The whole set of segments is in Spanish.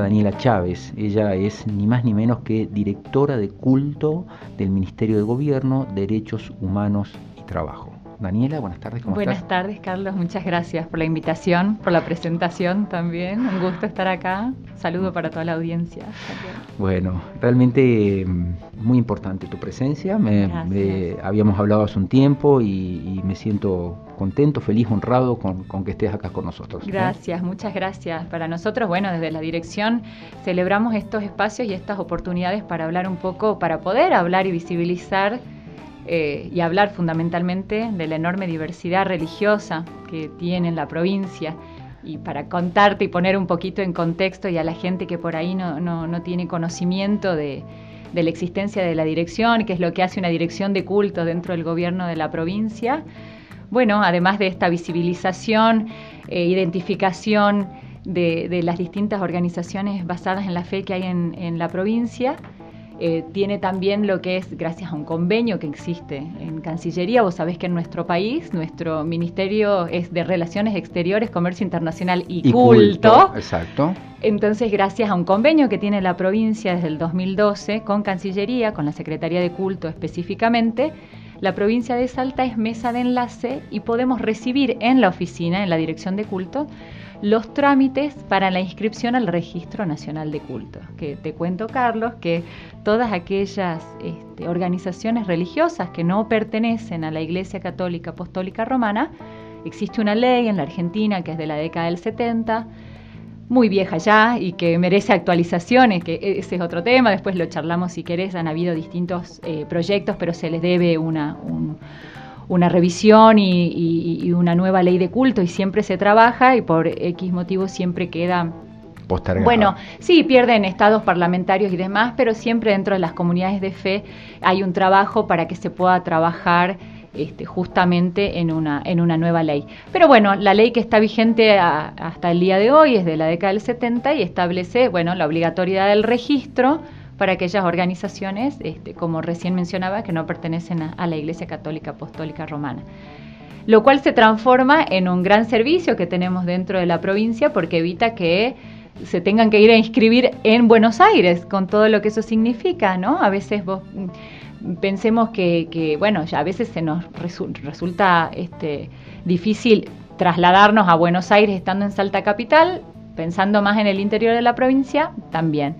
Daniela Chávez. Ella es ni más ni menos que directora de culto del Ministerio de Gobierno, Derechos Humanos y Trabajo. Daniela, buenas tardes, ¿cómo buenas tardes, Carlos. Muchas gracias por la invitación, por la presentación también. Un gusto estar acá. Saludo para toda la audiencia. Bueno, realmente mm, muy importante tu presencia. Me, habíamos hablado hace un tiempo y, me siento contento, feliz, honrado con, que estés acá con nosotros. Gracias, muchas gracias. Para nosotros, bueno, desde la dirección celebramos estos espacios y estas oportunidades para hablar un poco, para poder hablar y visibilizar eh, y hablar fundamentalmente de la enorme diversidad religiosa que tiene la provincia y para contarte y poner un poquito en contexto y a la gente que por ahí no, no, tiene conocimiento de, la existencia de la dirección, que es lo que hace una dirección de culto dentro del gobierno de la provincia. Bueno, además de esta visibilización, e identificación de, las distintas organizaciones basadas en la fe que hay en la provincia, eh, tiene también lo que es, gracias a un convenio que existe en Cancillería, vos sabés que en nuestro país, nuestro Ministerio es de Relaciones Exteriores, Comercio Internacional y, culto. Exacto. Entonces, gracias a un convenio que tiene la provincia desde el 2012 con Cancillería, con la Secretaría de Culto específicamente, la provincia de Salta es mesa de enlace y podemos recibir en la oficina, en la dirección de culto, los trámites para la inscripción al Registro Nacional de Culto. Que te cuento, Carlos, que todas aquellas este, organizaciones religiosas que no pertenecen a la Iglesia Católica Apostólica Romana, existe una ley en la Argentina que es de la década del 70, muy vieja ya y que merece actualizaciones, que ese es otro tema, después lo charlamos si querés, han habido distintos eh, proyectos, pero se les debe una, una revisión y, una nueva ley de culto y siempre se trabaja y por X motivo siempre queda Postergado. Bueno, sí, pierden estados parlamentarios y demás, pero siempre dentro de las comunidades de fe hay un trabajo para que se pueda trabajar este, justamente en una, en una nueva ley. Pero bueno, la ley que está vigente hasta el día de hoy es de la década del 70 y establece, bueno, la obligatoriedad del registro para aquellas organizaciones, este, como recién mencionaba, que no pertenecen a, la Iglesia Católica Apostólica Romana lo cual se transforma en un gran servicio que tenemos dentro de la provincia porque evita que se tengan que ir a inscribir en Buenos Aires con todo lo que eso significa, ¿no? A veces mm, pensemos que, bueno, ya a veces se nos resulta este, difícil trasladarnos a Buenos Aires estando en Salta Capital, pensando más en el interior de la provincia, también.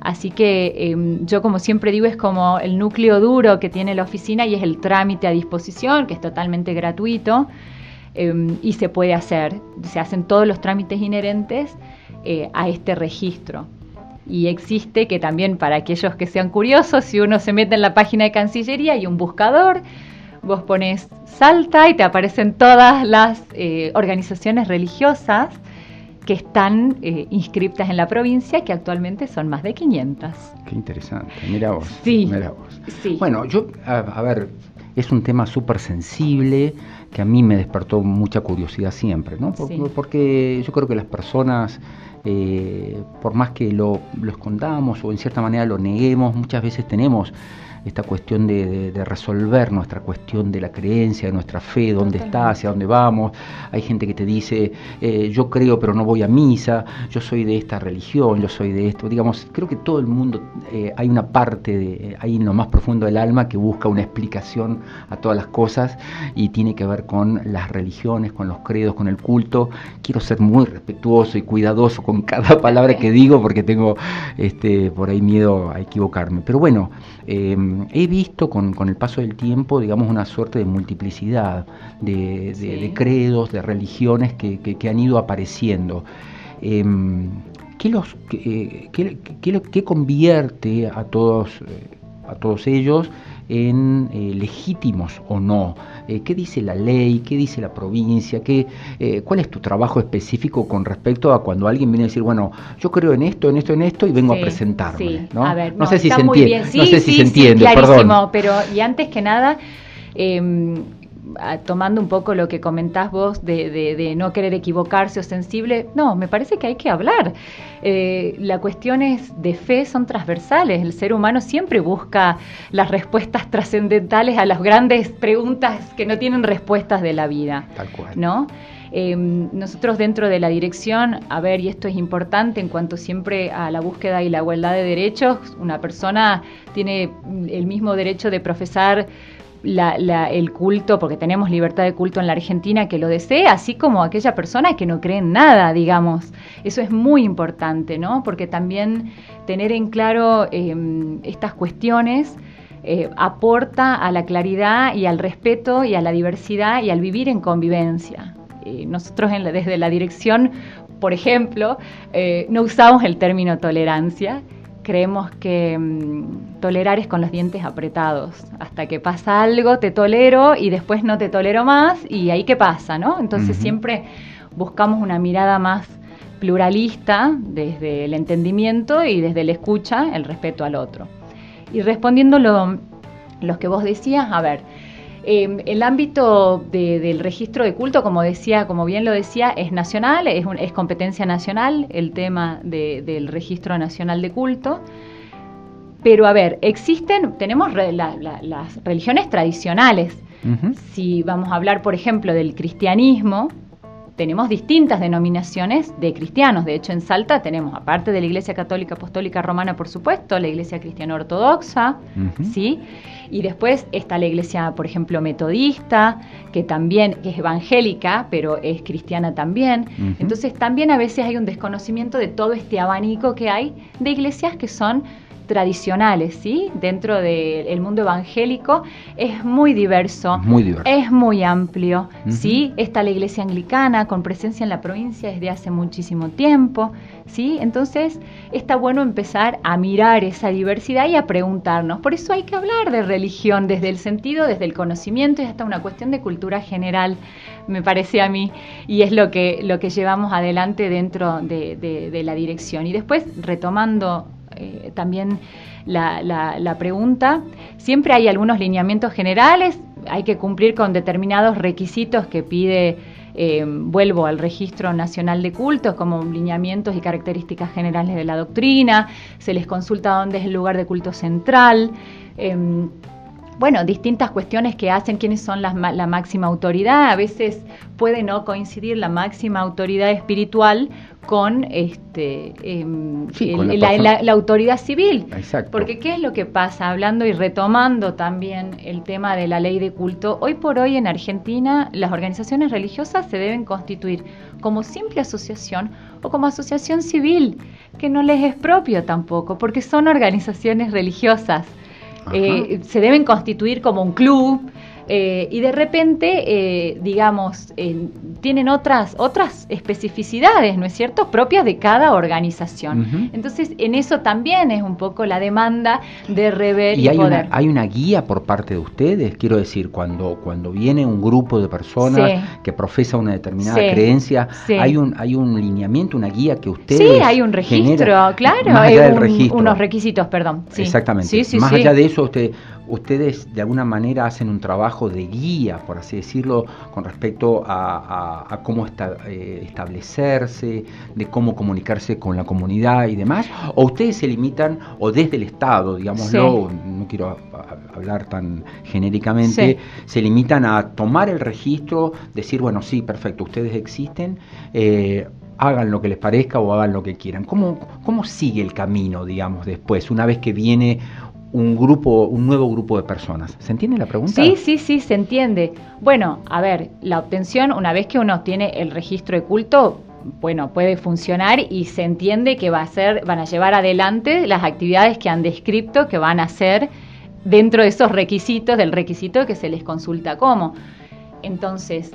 Así que em, yo como siempre digo es como el núcleo duro que tiene la oficina y es el trámite a disposición, que es totalmente gratuito em, y se puede hacer. Se hacen todos los trámites inherentes eh, a este registro. Y existe que también para aquellos que sean curiosos, si uno se mete en la página de Cancillería hay un buscador, vos pones Salta y te aparecen todas las eh, organizaciones religiosas que están eh, inscriptas en la provincia, que actualmente son más de 500. Qué interesante, mira vos. Sí. Mira vos. Bueno, yo, a, ver, es un tema súper sensible que a mí me despertó mucha curiosidad siempre, ¿no? Porque yo creo que las personas, eh, por más que lo, lo escondamos o en cierta manera lo neguemos, muchas veces tenemos esta cuestión de, resolver nuestra cuestión de la creencia, de nuestra fe, dónde está, hacia dónde vamos. Hay gente que te dice, eh, yo creo pero no voy a misa, yo soy de esta religión, yo soy de esto. Digamos, creo que todo el mundo, eh, hay una parte de, ahí en lo más profundo del alma que busca una explicación a todas las cosas y tiene que ver con las religiones, con los credos, con el culto. Quiero ser muy respetuoso y cuidadoso con cada palabra que digo porque tengo este, por ahí miedo a equivocarme. Pero bueno, eh, he visto con, el paso del tiempo, digamos, una suerte de multiplicidad de, credos, de religiones que, han ido apareciendo. Em, ¿qué, los, qué, qué, convierte a todos, eh, a todos ellos en eh, legítimos o no? Eh, ¿Qué dice la ley? ¿Qué dice la provincia? ¿Qué, eh, ¿Cuál es tu trabajo específico con respecto a cuando alguien viene a decir, bueno, yo creo en esto, en esto, en esto y vengo a presentarme? ¿no? no, sé si se entiende, no sé si se entiende, perdón. Pero, y antes que nada, eh, tomando un poco lo que comentás vos de, no querer equivocarse o sensible, no, me parece que hay que hablar. Eh, las cuestiones de fe son transversales, el ser humano siempre busca las respuestas trascendentales a las grandes preguntas que no tienen respuestas de la vida. Tal cual. ¿no? Em, nosotros dentro de la dirección, a ver, y esto es importante en cuanto siempre a la búsqueda y la igualdad de derechos, una persona tiene el mismo derecho de profesar el culto, porque tenemos libertad de culto en la Argentina, que lo desee, así como aquella persona que no cree en nada, digamos. Eso es muy importante, ¿no? Porque también tener en claro em, estas cuestiones eh, aporta a la claridad y al respeto y a la diversidad y al vivir en convivencia. nosotros desde la dirección, por ejemplo, eh, no usamos el término tolerancia, creemos que mm, tolerar es con los dientes apretados. Hasta que pasa algo, te tolero y después no te tolero más y ahí qué pasa, ¿no? Entonces siempre buscamos una mirada más pluralista desde el entendimiento y desde la escucha, el respeto al otro. Y respondiendo lo, lo que vos decías, a ver, Em, el ámbito del registro de culto, como decía, como bien lo decía, es nacional, es, es competencia nacional el tema del registro nacional de culto. Pero a ver, existen, tenemos las religiones tradicionales. Si vamos a hablar, por ejemplo, del cristianismo, tenemos distintas denominaciones de cristianos. De hecho, en Salta tenemos, aparte de la Iglesia Católica Apostólica Romana, por supuesto, la Iglesia Cristiana Ortodoxa, ¿sí? Y después está la Iglesia, por ejemplo, Metodista, que también es evangélica, pero es cristiana también. Entonces, también a veces hay un desconocimiento de todo este abanico que hay de iglesias que son tradicionales, ¿sí? Dentro del mundo evangélico es muy diverso, es muy amplio, ¿sí? Está la iglesia anglicana con presencia en la provincia desde hace muchísimo tiempo, ¿sí? Entonces está bueno empezar a mirar esa diversidad y a preguntarnos. Por eso hay que hablar de religión desde el sentido, desde el conocimiento y hasta una cuestión de cultura general, me parece a mí, y es lo que, lo que llevamos adelante dentro de, de la dirección. Y después, retomando eh, también la, pregunta. Siempre hay algunos lineamientos generales, hay que cumplir con determinados requisitos que pide, eh, vuelvo al Registro Nacional de Cultos, como lineamientos y características generales de la doctrina, se les consulta dónde es el lugar de culto central. Em, bueno, distintas cuestiones que hacen quiénes son la máxima autoridad. A veces puede no coincidir la máxima autoridad espiritual con este em, la, autoridad civil. Exacto. Porque ¿qué es lo que pasa? Hablando y retomando también el tema de la ley de culto, hoy por hoy en Argentina las organizaciones religiosas se deben constituir como simple asociación o como asociación civil, que no les es propio tampoco, porque son organizaciones religiosas. Eh, se deben constituir como un club, eh, y de repente, eh, digamos, tienen otras, otras especificidades, ¿no es cierto?, propias de cada organización. Entonces, en eso también es un poco la demanda de rever y, hay poder. Una, hay una guía por parte de ustedes, quiero decir, cuando, cuando viene un grupo de personas que profesa una determinada creencia, hay un hay un lineamiento, una guía que ustedes Sí, hay un registro, claro, hay unos requisitos, perdón. Exactamente. Más allá de eso, usted ustedes de alguna manera hacen un trabajo de guía, por así decirlo, con respecto a, cómo eh, establecerse, de cómo comunicarse con la comunidad y demás, o ustedes se limitan, o desde el Estado, digámoslo, no quiero hablar tan genéricamente, se limitan a tomar el registro, decir, bueno, sí, perfecto, ustedes existen, eh, hagan lo que les parezca o hagan lo que quieran. ¿Cómo, ¿Cómo sigue el camino, digamos, después, una vez que viene un grupo, un nuevo grupo de personas. ¿Se entiende la pregunta? Sí, sí, sí, se entiende. Bueno, a ver, la obtención, una vez que uno tiene el registro de culto, bueno, puede funcionar y se entiende que va a ser, van a llevar adelante las actividades que han descrito que van a hacer dentro de esos requisitos, del requisito que se les consulta cómo. Entonces,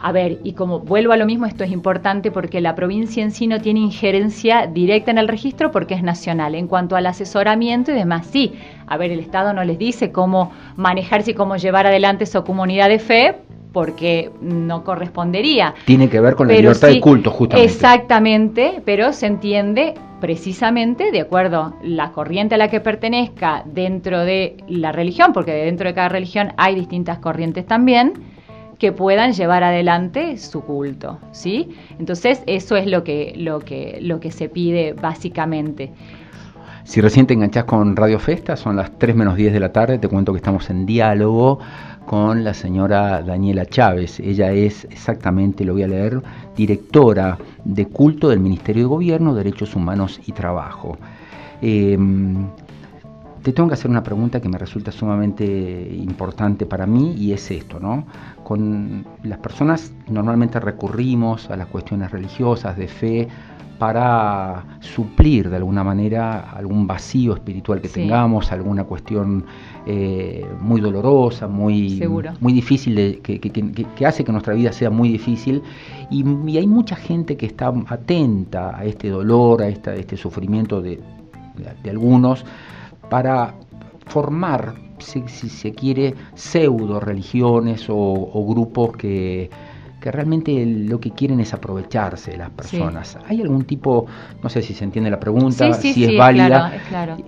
a ver, y como vuelvo a lo mismo, esto es importante porque la provincia en sí no tiene injerencia directa en el registro porque es nacional. En cuanto al asesoramiento y demás, sí. A ver, el Estado no les dice cómo manejarse y cómo llevar adelante su comunidad de fe porque no correspondería. Tiene que ver con la libertad de culto, justamente. Exactamente, pero se entiende precisamente de acuerdo la corriente a la que pertenezca dentro de la religión, porque dentro de cada religión hay distintas corrientes también que puedan llevar adelante su culto, ¿sí? Entonces, eso es lo que, lo que, lo que se pide básicamente. Si recién te enganchás con Radio Festa, son las 3 menos 10 de la tarde, te cuento que estamos en diálogo con la señora Daniela Chávez. Ella es exactamente, lo voy a leer, directora de culto del Ministerio de Gobierno, Derechos Humanos y Trabajo. Em, te tengo que hacer una pregunta que me resulta sumamente importante para mí y es esto, ¿no? Con las personas normalmente recurrimos a las cuestiones religiosas, de fe, para suplir de alguna manera algún vacío espiritual que tengamos, alguna cuestión eh, muy dolorosa, muy, muy difícil, de, que, hace que nuestra vida sea muy difícil. Y, hay mucha gente que está atenta a este dolor, a, este sufrimiento de, algunos, para formar, si, se quiere, pseudo religiones o grupos que que realmente lo que quieren es aprovecharse de las personas. ¿Hay algún tipo, no sé si se entiende la pregunta, si es válida,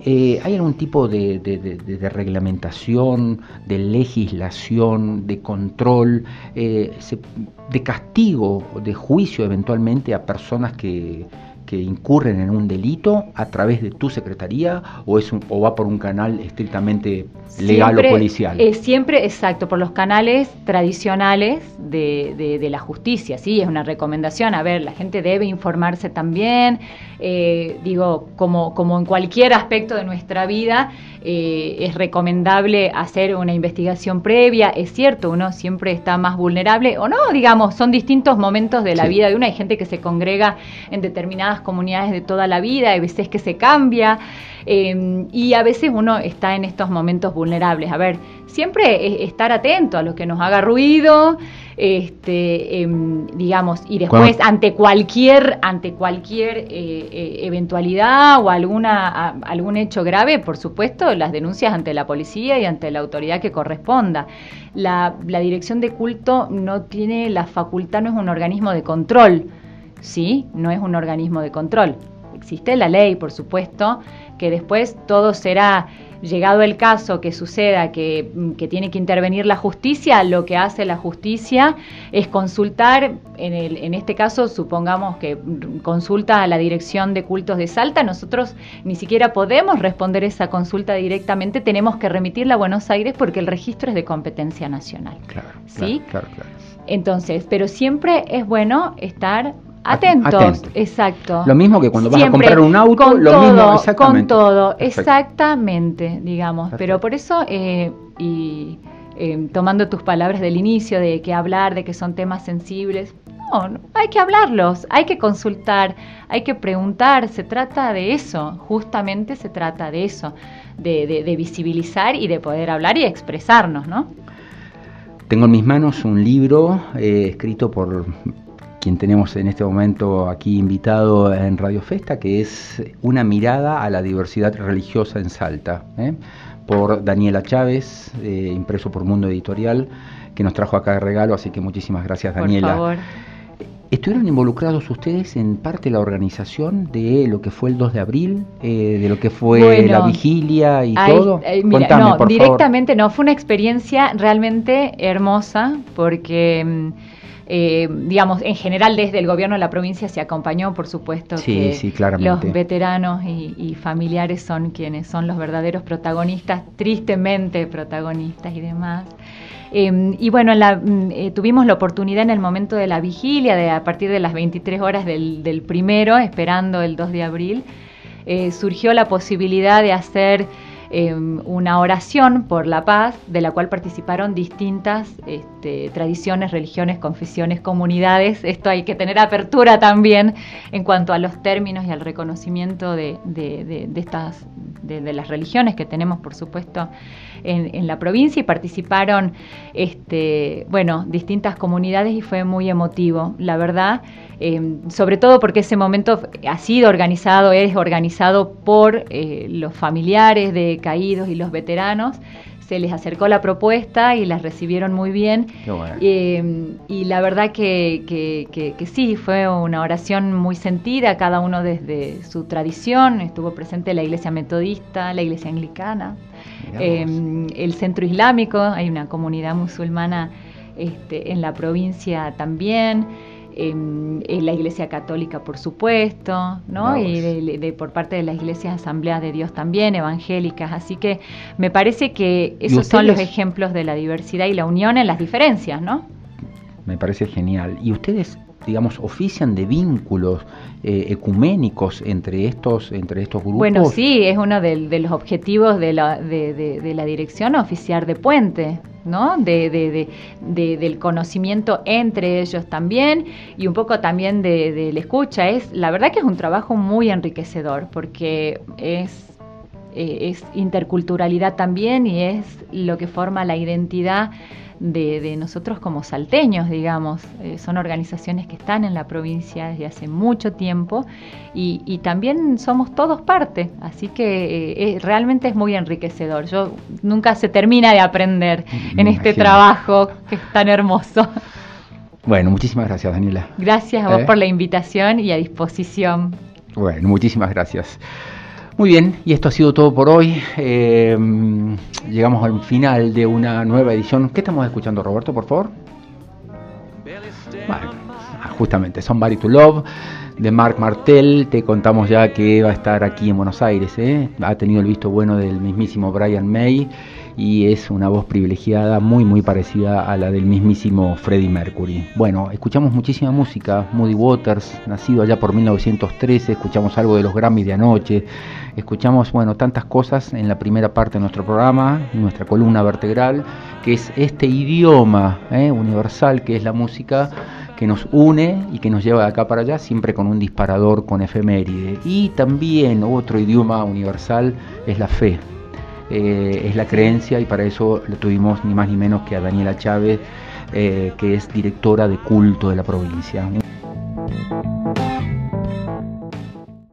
eh, ¿hay algún tipo de, reglamentación, de legislación, de control, eh, de castigo, de juicio eventualmente a personas que que incurren en un delito a través de tu secretaría o es o va por un canal estrictamente legal o policial? Es siempre, exacto, por los canales tradicionales de, de, la justicia, sí, es una recomendación. A ver, la gente debe informarse también, eh, digo, como, como en cualquier aspecto de nuestra vida, eh, es recomendable hacer una investigación previa. Es cierto, uno siempre está más vulnerable, o no, digamos, son distintos momentos de la vida de uno. Hay gente que se congrega en determinadas comunidades de toda la vida, hay veces que se cambia. Eh, y a veces uno está en estos momentos vulnerables. A ver, siempre estar atento a lo que nos haga ruido, este, em, digamos, y después ante cualquier, ante cualquier eh, eh, eventualidad o alguna, algún hecho grave, por supuesto, las denuncias ante la policía y ante la autoridad que corresponda. La, la dirección de culto no tiene la facultad, no es un organismo de control, ¿sí? No es un organismo de control. Existe la ley, por supuesto, que después todo será llegado el caso que suceda que, tiene que intervenir la justicia, lo que hace la justicia es consultar, en, el, en este caso supongamos que consulta a la Dirección de Cultos de Salta, nosotros ni siquiera podemos responder esa consulta directamente, tenemos que remitirla a Buenos Aires porque el registro es de competencia nacional. Claro, ¿sí? claro, claro. Entonces, pero siempre es bueno estar Atentos, exacto. Lo mismo que cuando vas a comprar un auto, lo todo, mismo exactamente. Con todo, exactamente, digamos. Pero por eso, eh, y eh, tomando tus palabras del inicio, de que hablar, de que son temas sensibles, no, hay que hablarlos, hay que consultar, hay que preguntar, se trata de eso, justamente se trata de eso, de, visibilizar y de poder hablar y expresarnos, ¿no? Tengo en mis manos un libro eh, escrito por quien tenemos en este momento aquí invitado en Radio Festa, que es Una mirada a la diversidad religiosa en Salta, ¿eh? por Daniela Chávez, eh, impreso por Mundo Editorial, que nos trajo acá de regalo, así que muchísimas gracias Daniela. Por favor. ¿Estuvieron involucrados ustedes en parte de la organización de lo que fue el 2 de abril, eh, de lo que fue la vigilia y todo? no, directamente no, fue una experiencia realmente hermosa porque mm, eh, digamos, en general desde el gobierno de la provincia se acompañó, por supuesto, que los veteranos y, familiares son quienes son los verdaderos protagonistas, tristemente protagonistas y demás. Em, y bueno, mm, eh, tuvimos la oportunidad en el momento de la vigilia, de, a partir de las 23 horas del, primero, esperando el 2 de abril, eh, surgió la posibilidad de hacer Em, una oración por la paz, de la cual participaron distintas este, tradiciones, religiones, confesiones, comunidades. Esto hay que tener apertura también en cuanto a los términos y al reconocimiento de, estas, de, las religiones que tenemos, por supuesto, en, la provincia y participaron, este, bueno, distintas comunidades y fue muy emotivo, la verdad. Em, sobre todo porque ese momento ha sido organizado, es organizado por eh, los familiares de caídos y los veteranos. Se les acercó la propuesta y las recibieron muy bien. Em, y la verdad que, que, sí, fue una oración muy sentida, cada uno desde su tradición. Estuvo presente la iglesia metodista, la iglesia anglicana, em, el centro islámico, hay una comunidad musulmana este, en la provincia también. Em, la Iglesia Católica, por supuesto, ¿no? y de, por parte de las iglesias Asambleas de Dios también, evangélicas. Así que me parece que esos son los ejemplos de la diversidad y la unión en las diferencias, ¿no? Me parece genial. ¿Y ustedes digamos, ofician de vínculos eh, ecuménicos entre estos, entre estos grupos? Bueno, sí, es uno de, los objetivos de la, de, la dirección oficiar de puente. ¿no? De, del conocimiento entre ellos también y un poco también de, la escucha. Es, la verdad que es un trabajo muy enriquecedor porque es, eh, es interculturalidad también y es lo que forma la identidad de, nosotros como salteños, digamos. Eh, son organizaciones que están en la provincia desde hace mucho tiempo y, también somos todos parte, así que eh, realmente es muy enriquecedor. Yo nunca se termina de aprender en este trabajo que es tan hermoso. Bueno, muchísimas gracias, Daniela. Gracias a vos ¿Eh? por la invitación y a disposición. Bueno, muchísimas gracias. Muy bien, y esto ha sido todo por hoy. Eh, llegamos al final de una nueva edición. ¿Qué estamos escuchando, Roberto, por favor? Ah, justamente, Somebody to Love de Mark Martel. Te contamos ya que va a estar aquí en Buenos Aires. ¿eh? Ha tenido el visto bueno del mismísimo Brian May y es una voz privilegiada muy muy parecida a la del mismísimo Freddie Mercury. Bueno, escuchamos muchísima música, Moody Waters, nacido allá por 1913, escuchamos algo de los Grammys de anoche, escuchamos bueno tantas cosas en la primera parte de nuestro programa, nuestra columna vertebral, que es este idioma ¿eh? universal que es la música que nos une y que nos lleva de acá para allá, siempre con un disparador con efeméride. Y también otro idioma universal es la fe. Eh, es la creencia y para eso le tuvimos ni más ni menos que a Daniela Chávez, eh, que es directora de culto de la provincia.